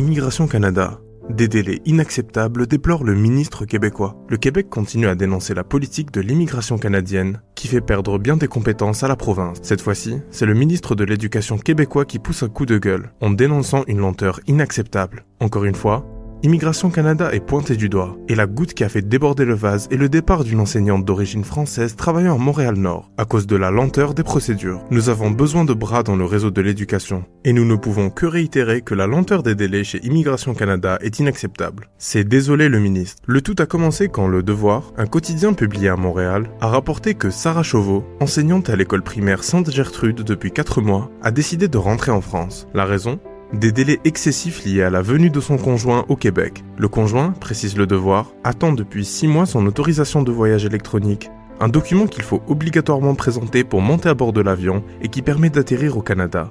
Immigration Canada. Des délais inacceptables déplore le ministre québécois. Le Québec continue à dénoncer la politique de l'immigration canadienne qui fait perdre bien des compétences à la province. Cette fois-ci, c'est le ministre de l'Éducation québécois qui pousse un coup de gueule en dénonçant une lenteur inacceptable. Encore une fois, Immigration Canada est pointée du doigt, et la goutte qui a fait déborder le vase est le départ d'une enseignante d'origine française travaillant à Montréal-Nord, à cause de la lenteur des procédures. Nous avons besoin de bras dans le réseau de l'éducation, et nous ne pouvons que réitérer que la lenteur des délais chez Immigration Canada est inacceptable. C'est désolé le ministre. Le tout a commencé quand Le Devoir, un quotidien publié à Montréal, a rapporté que Sarah Chauveau, enseignante à l'école primaire Sainte-Gertrude depuis 4 mois, a décidé de rentrer en France. La raison? Des délais excessifs liés à la venue de son conjoint au Québec. Le conjoint, précise le devoir, attend depuis 6 mois son autorisation de voyage électronique, un document qu'il faut obligatoirement présenter pour monter à bord de l'avion et qui permet d'atterrir au Canada.